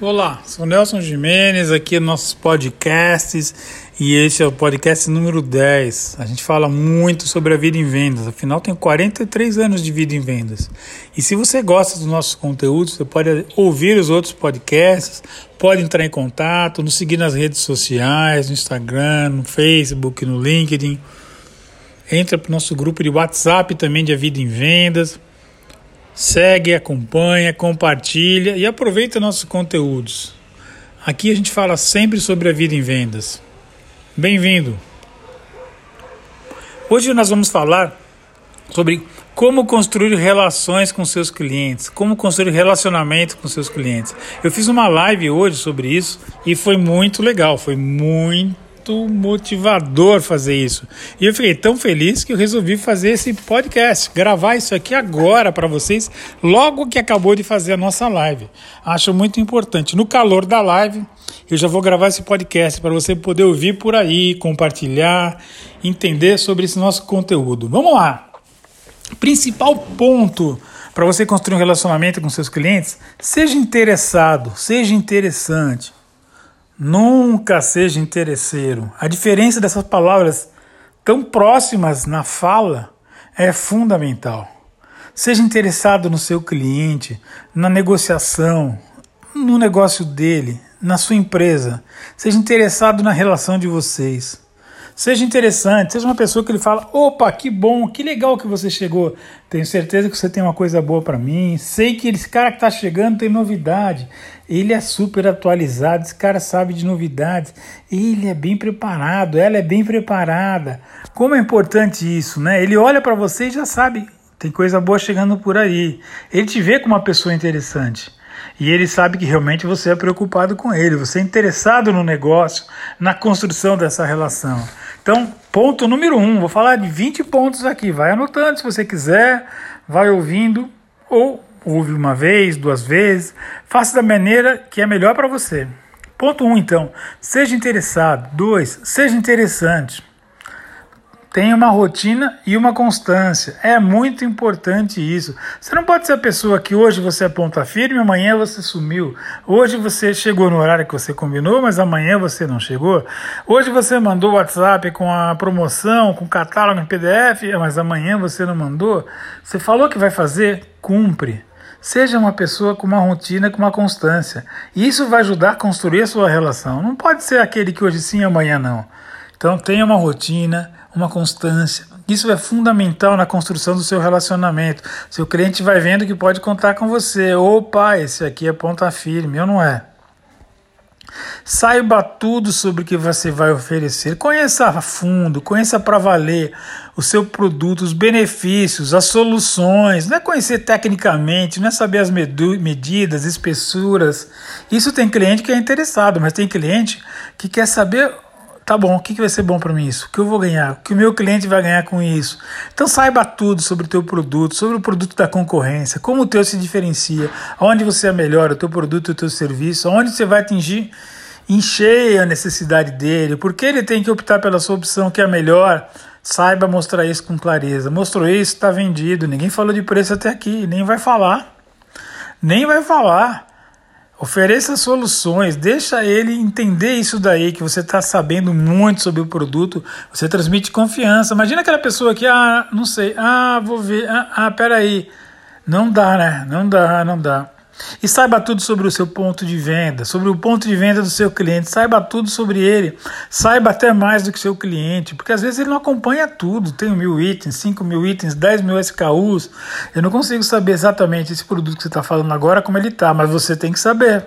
Olá, sou Nelson Jimenez, aqui nos nossos podcasts e este é o podcast número 10. A gente fala muito sobre a vida em vendas, afinal tenho 43 anos de vida em vendas. E se você gosta dos nossos conteúdos, você pode ouvir os outros podcasts, pode entrar em contato, nos seguir nas redes sociais, no Instagram, no Facebook, no LinkedIn. Entra para o nosso grupo de WhatsApp também de A Vida em Vendas Segue, acompanha, compartilha e aproveita nossos conteúdos. Aqui a gente fala sempre sobre a vida em vendas. Bem-vindo! Hoje nós vamos falar sobre como construir relações com seus clientes, como construir relacionamento com seus clientes. Eu fiz uma live hoje sobre isso e foi muito legal, foi muito muito motivador fazer isso. E eu fiquei tão feliz que eu resolvi fazer esse podcast, gravar isso aqui agora para vocês, logo que acabou de fazer a nossa live. Acho muito importante. No calor da live, eu já vou gravar esse podcast para você poder ouvir por aí, compartilhar, entender sobre esse nosso conteúdo. Vamos lá. Principal ponto para você construir um relacionamento com seus clientes, seja interessado, seja interessante. Nunca seja interesseiro. A diferença dessas palavras tão próximas na fala é fundamental. Seja interessado no seu cliente, na negociação, no negócio dele, na sua empresa. Seja interessado na relação de vocês. Seja interessante, seja uma pessoa que ele fala: opa, que bom, que legal que você chegou. Tenho certeza que você tem uma coisa boa para mim. Sei que esse cara que está chegando tem novidade. Ele é super atualizado, esse cara sabe de novidades. Ele é bem preparado, ela é bem preparada. Como é importante isso, né? Ele olha para você e já sabe, tem coisa boa chegando por aí. Ele te vê como uma pessoa interessante. E ele sabe que realmente você é preocupado com ele, você é interessado no negócio, na construção dessa relação. Então, ponto número um, vou falar de 20 pontos aqui. Vai anotando se você quiser, vai ouvindo, ou ouve uma vez, duas vezes. Faça da maneira que é melhor para você. Ponto um, então, seja interessado. Dois, seja interessante. Tenha uma rotina e uma constância. É muito importante isso. Você não pode ser a pessoa que hoje você é ponta firme, amanhã você sumiu. Hoje você chegou no horário que você combinou, mas amanhã você não chegou. Hoje você mandou WhatsApp com a promoção, com catálogo em PDF, mas amanhã você não mandou. Você falou que vai fazer, cumpre. Seja uma pessoa com uma rotina, com uma constância. E isso vai ajudar a construir a sua relação. Não pode ser aquele que hoje sim, amanhã não. Então tenha uma rotina, uma constância. Isso é fundamental na construção do seu relacionamento. Seu cliente vai vendo que pode contar com você. Opa, esse aqui é ponta firme, eu não é. Saiba tudo sobre o que você vai oferecer. Conheça a fundo, conheça para valer o seu produto, os benefícios, as soluções. Não é conhecer tecnicamente, não é saber as medidas, espessuras. Isso tem cliente que é interessado, mas tem cliente que quer saber tá bom, o que, que vai ser bom para mim isso? O que eu vou ganhar? O que o meu cliente vai ganhar com isso? Então saiba tudo sobre o teu produto, sobre o produto da concorrência, como o teu se diferencia, onde você é melhor, o teu produto, o teu serviço, onde você vai atingir, encher a necessidade dele, porque ele tem que optar pela sua opção que é a melhor. Saiba mostrar isso com clareza. Mostrou isso, está vendido. Ninguém falou de preço até aqui, nem vai falar. Nem vai falar. Ofereça soluções, deixa ele entender isso daí, que você está sabendo muito sobre o produto, você transmite confiança. Imagina aquela pessoa que, ah, não sei, ah, vou ver, ah, ah peraí. Não dá, né? Não dá, não dá. E saiba tudo sobre o seu ponto de venda, sobre o ponto de venda do seu cliente, saiba tudo sobre ele, saiba até mais do que seu cliente, porque às vezes ele não acompanha tudo. Tem mil itens, cinco mil itens, dez mil SKUs. Eu não consigo saber exatamente esse produto que você está falando agora, como ele está, mas você tem que saber.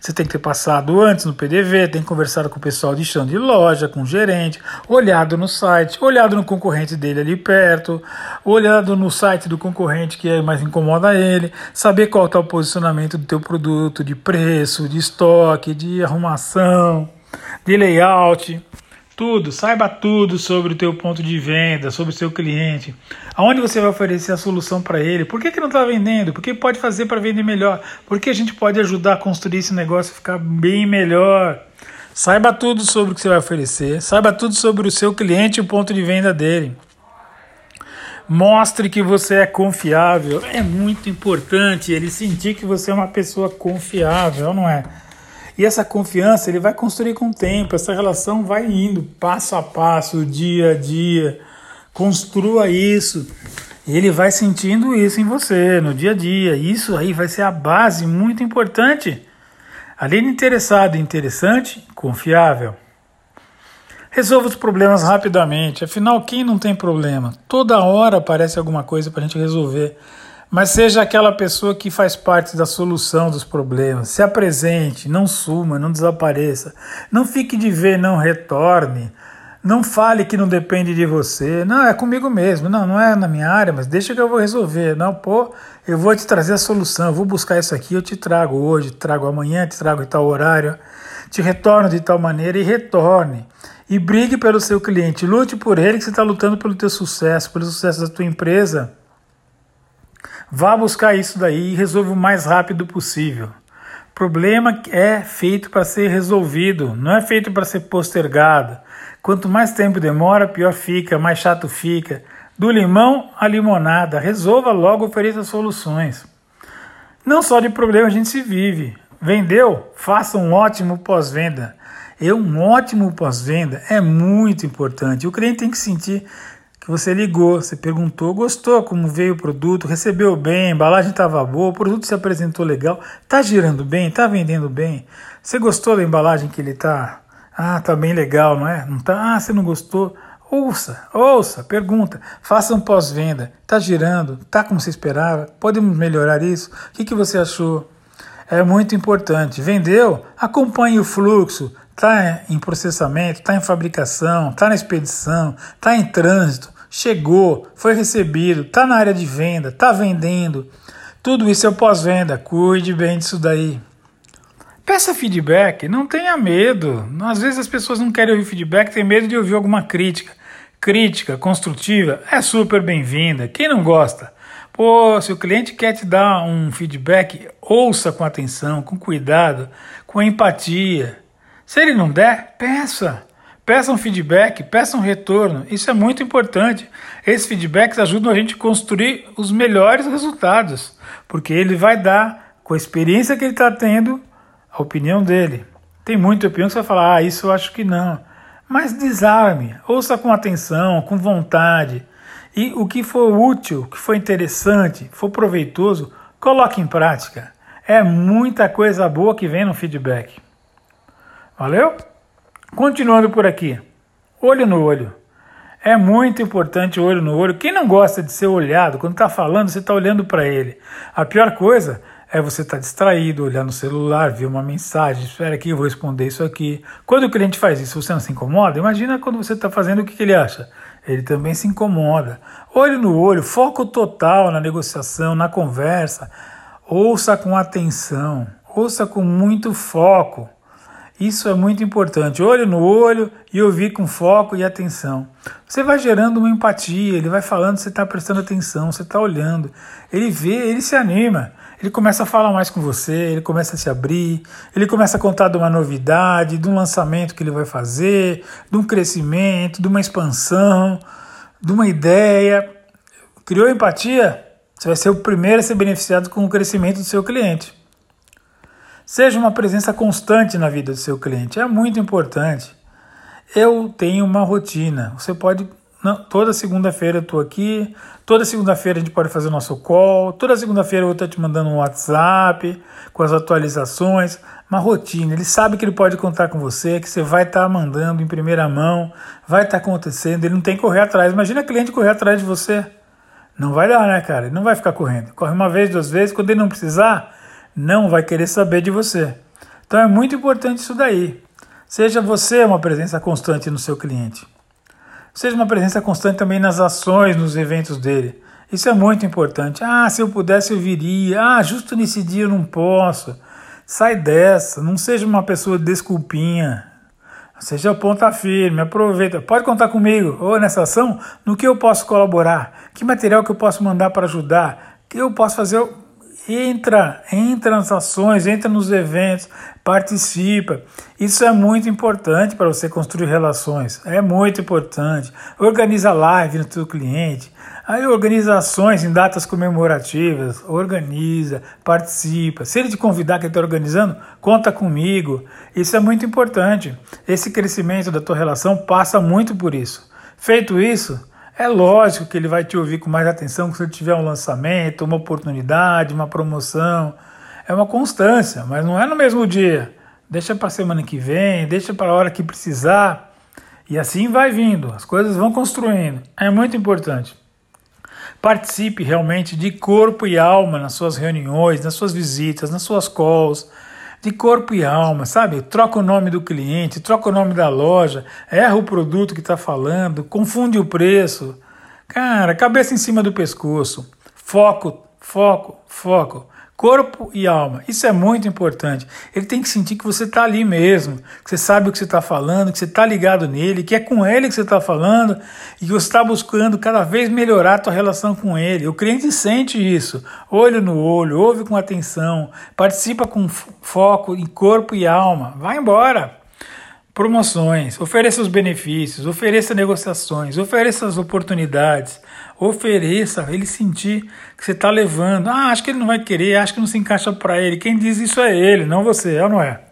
Você tem que ter passado antes no PDV, tem conversado com o pessoal de chão de loja, com o gerente, olhado no site, olhado no concorrente dele ali perto, olhado no site do concorrente que é mais incomoda ele, saber qual está o posicionamento do teu produto, de preço, de estoque, de arrumação, de layout tudo, saiba tudo sobre o teu ponto de venda, sobre o seu cliente, aonde você vai oferecer a solução para ele, por que, que não está vendendo, por que pode fazer para vender melhor, por que a gente pode ajudar a construir esse negócio a ficar bem melhor. Saiba tudo sobre o que você vai oferecer, saiba tudo sobre o seu cliente e o ponto de venda dele. Mostre que você é confiável. É muito importante ele sentir que você é uma pessoa confiável, não é? E essa confiança ele vai construir com o tempo, essa relação vai indo passo a passo, dia a dia. Construa isso. E ele vai sentindo isso em você no dia a dia. Isso aí vai ser a base muito importante. Além de interessado interessante, confiável. Resolva os problemas rapidamente. Afinal, quem não tem problema? Toda hora aparece alguma coisa para a gente resolver. Mas seja aquela pessoa que faz parte da solução dos problemas. Se apresente, não suma, não desapareça. Não fique de ver, não retorne. Não fale que não depende de você. Não, é comigo mesmo. Não, não é na minha área, mas deixa que eu vou resolver. Não, pô, eu vou te trazer a solução. Eu vou buscar isso aqui, eu te trago hoje, trago amanhã, te trago em tal horário. Te retorno de tal maneira e retorne e brigue pelo seu cliente, lute por ele que você está lutando pelo teu sucesso, pelo sucesso da tua empresa. Vá buscar isso daí e resolva o mais rápido possível. Problema é feito para ser resolvido, não é feito para ser postergado. Quanto mais tempo demora, pior fica, mais chato fica. Do limão à limonada, resolva logo, ofereça soluções. Não só de problema a gente se vive. Vendeu? Faça um ótimo pós-venda é um ótimo pós-venda, é muito importante. O cliente tem que sentir que você ligou, você perguntou, gostou como veio o produto, recebeu bem, a embalagem estava boa, o produto se apresentou legal, está girando bem, está vendendo bem. Você gostou da embalagem que ele está? Ah, tá bem legal, não é? Não tá? Ah, você não gostou? Ouça, ouça, pergunta, faça um pós-venda. Está girando? Está como você esperava? Podemos melhorar isso? O que, que você achou? É muito importante. Vendeu? Acompanhe o fluxo está em processamento, está em fabricação, está na expedição, está em trânsito, chegou, foi recebido, está na área de venda, está vendendo. Tudo isso é pós-venda. Cuide bem disso daí. Peça feedback, não tenha medo. Às vezes as pessoas não querem ouvir feedback, tem medo de ouvir alguma crítica. Crítica construtiva é super bem-vinda. Quem não gosta? Pô, se o cliente quer te dar um feedback, ouça com atenção, com cuidado, com empatia. Se ele não der, peça. Peça um feedback, peça um retorno. Isso é muito importante. Esses feedbacks ajudam a gente a construir os melhores resultados, porque ele vai dar, com a experiência que ele está tendo, a opinião dele. Tem muita opinião que você vai falar, ah, isso eu acho que não. Mas desarme, ouça com atenção, com vontade. E o que for útil, o que for interessante, for proveitoso, coloque em prática. É muita coisa boa que vem no feedback. Valeu? Continuando por aqui. Olho no olho. É muito importante olho no olho. Quem não gosta de ser olhado, quando está falando, você está olhando para ele. A pior coisa é você estar tá distraído, olhar no celular, ver uma mensagem, espera aqui, eu vou responder isso aqui. Quando o cliente faz isso, você não se incomoda? Imagina quando você está fazendo o que, que ele acha. Ele também se incomoda. Olho no olho, foco total na negociação, na conversa. Ouça com atenção, ouça com muito foco. Isso é muito importante. Olho no olho e ouvir com foco e atenção. Você vai gerando uma empatia, ele vai falando, você está prestando atenção, você está olhando. Ele vê, ele se anima. Ele começa a falar mais com você, ele começa a se abrir, ele começa a contar de uma novidade, de um lançamento que ele vai fazer, de um crescimento, de uma expansão, de uma ideia. Criou empatia? Você vai ser o primeiro a ser beneficiado com o crescimento do seu cliente. Seja uma presença constante na vida do seu cliente, é muito importante. Eu tenho uma rotina. Você pode. Não, toda segunda-feira eu estou aqui, toda segunda-feira a gente pode fazer o nosso call, toda segunda-feira eu vou estar te mandando um WhatsApp com as atualizações, uma rotina. Ele sabe que ele pode contar com você, que você vai estar mandando em primeira mão, vai estar acontecendo, ele não tem que correr atrás. Imagina cliente correr atrás de você. Não vai dar, né, cara? Ele não vai ficar correndo. Corre uma vez, duas vezes, quando ele não precisar, não vai querer saber de você. Então é muito importante isso daí. Seja você uma presença constante no seu cliente. Seja uma presença constante também nas ações, nos eventos dele. Isso é muito importante. Ah, se eu pudesse eu viria. Ah, justo nesse dia eu não posso. Sai dessa. Não seja uma pessoa desculpinha. Seja ponta firme, aproveita. Pode contar comigo. Ou nessa ação, no que eu posso colaborar? Que material que eu posso mandar para ajudar? Que eu posso fazer Entra, entra nas ações, entra nos eventos, participa. Isso é muito importante para você construir relações. É muito importante. Organiza live no seu cliente. Aí organiza ações em datas comemorativas. Organiza, participa. Se ele te convidar que está organizando, conta comigo. Isso é muito importante. Esse crescimento da tua relação passa muito por isso. Feito isso, é lógico que ele vai te ouvir com mais atenção se tiver um lançamento, uma oportunidade, uma promoção. É uma constância, mas não é no mesmo dia. Deixa para a semana que vem, deixa para a hora que precisar. E assim vai vindo, as coisas vão construindo. É muito importante. Participe realmente de corpo e alma nas suas reuniões, nas suas visitas, nas suas calls de corpo e alma, sabe? Troca o nome do cliente, troca o nome da loja, erra o produto que está falando, confunde o preço. Cara, cabeça em cima do pescoço. Foco, foco, foco corpo e alma. Isso é muito importante. Ele tem que sentir que você está ali mesmo, que você sabe o que você está falando, que você está ligado nele, que é com ele que você está falando e que você está buscando cada vez melhorar a tua relação com ele. O cliente sente isso, olho no olho, ouve com atenção, participa com foco em corpo e alma. Vai embora promoções, ofereça os benefícios, ofereça negociações, ofereça as oportunidades, ofereça ele sentir que você está levando. Ah, acho que ele não vai querer, acho que não se encaixa para ele. Quem diz isso é ele, não você, é ou não é?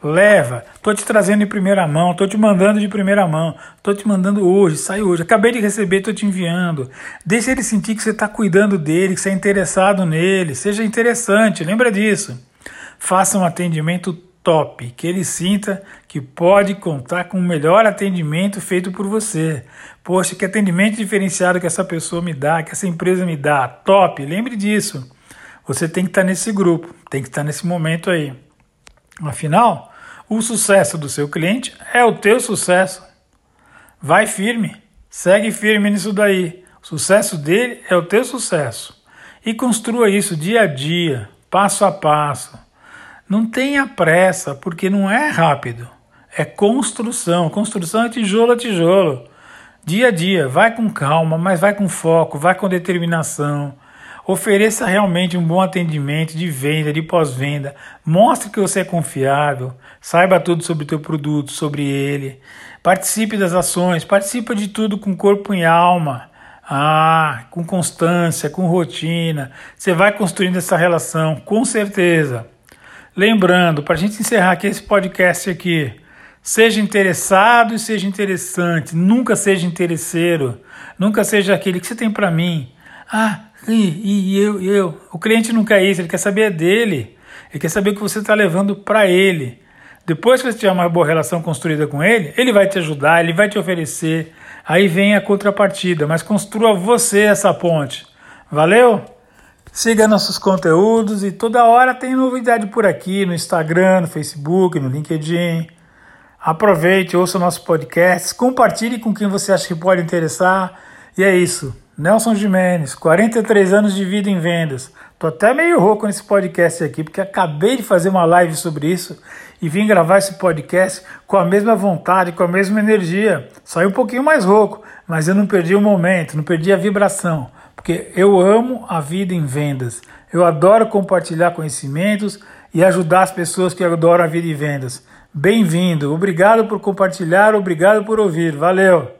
Leva, tô te trazendo em primeira mão, tô te mandando de primeira mão, tô te mandando hoje, sai hoje, acabei de receber, tô te enviando. Deixa ele sentir que você está cuidando dele, que você é interessado nele, seja interessante, lembra disso. Faça um atendimento top, que ele sinta que pode contar com o melhor atendimento feito por você. Poxa, que atendimento diferenciado que essa pessoa me dá, que essa empresa me dá, top, lembre disso. Você tem que estar nesse grupo, tem que estar nesse momento aí. Afinal, o sucesso do seu cliente é o teu sucesso. Vai firme, segue firme nisso daí. O sucesso dele é o teu sucesso. E construa isso dia a dia, passo a passo. Não tenha pressa, porque não é rápido. É construção. Construção é tijolo a tijolo. Dia a dia, vai com calma, mas vai com foco, vai com determinação. Ofereça realmente um bom atendimento de venda, de pós-venda. Mostre que você é confiável. Saiba tudo sobre o teu produto, sobre ele. Participe das ações, participe de tudo com corpo e alma. Ah, com constância, com rotina. Você vai construindo essa relação, com certeza. Lembrando, para a gente encerrar aqui esse podcast aqui, seja interessado e seja interessante, nunca seja interesseiro, nunca seja aquele que você tem para mim. Ah, e, e eu, e eu. O cliente não quer isso, ele quer saber dele, ele quer saber o que você está levando para ele. Depois que você tiver uma boa relação construída com ele, ele vai te ajudar, ele vai te oferecer. Aí vem a contrapartida, mas construa você essa ponte. Valeu? Siga nossos conteúdos e toda hora tem novidade por aqui no Instagram, no Facebook, no LinkedIn. Aproveite, ouça nossos podcasts, compartilhe com quem você acha que pode interessar. E é isso. Nelson Jimenez, 43 anos de vida em vendas. Tô até meio rouco nesse podcast aqui, porque acabei de fazer uma live sobre isso e vim gravar esse podcast com a mesma vontade, com a mesma energia. Saí um pouquinho mais rouco, mas eu não perdi o momento, não perdi a vibração porque eu amo a vida em vendas. Eu adoro compartilhar conhecimentos e ajudar as pessoas que adoram a vida em vendas. Bem-vindo, obrigado por compartilhar, obrigado por ouvir. Valeu!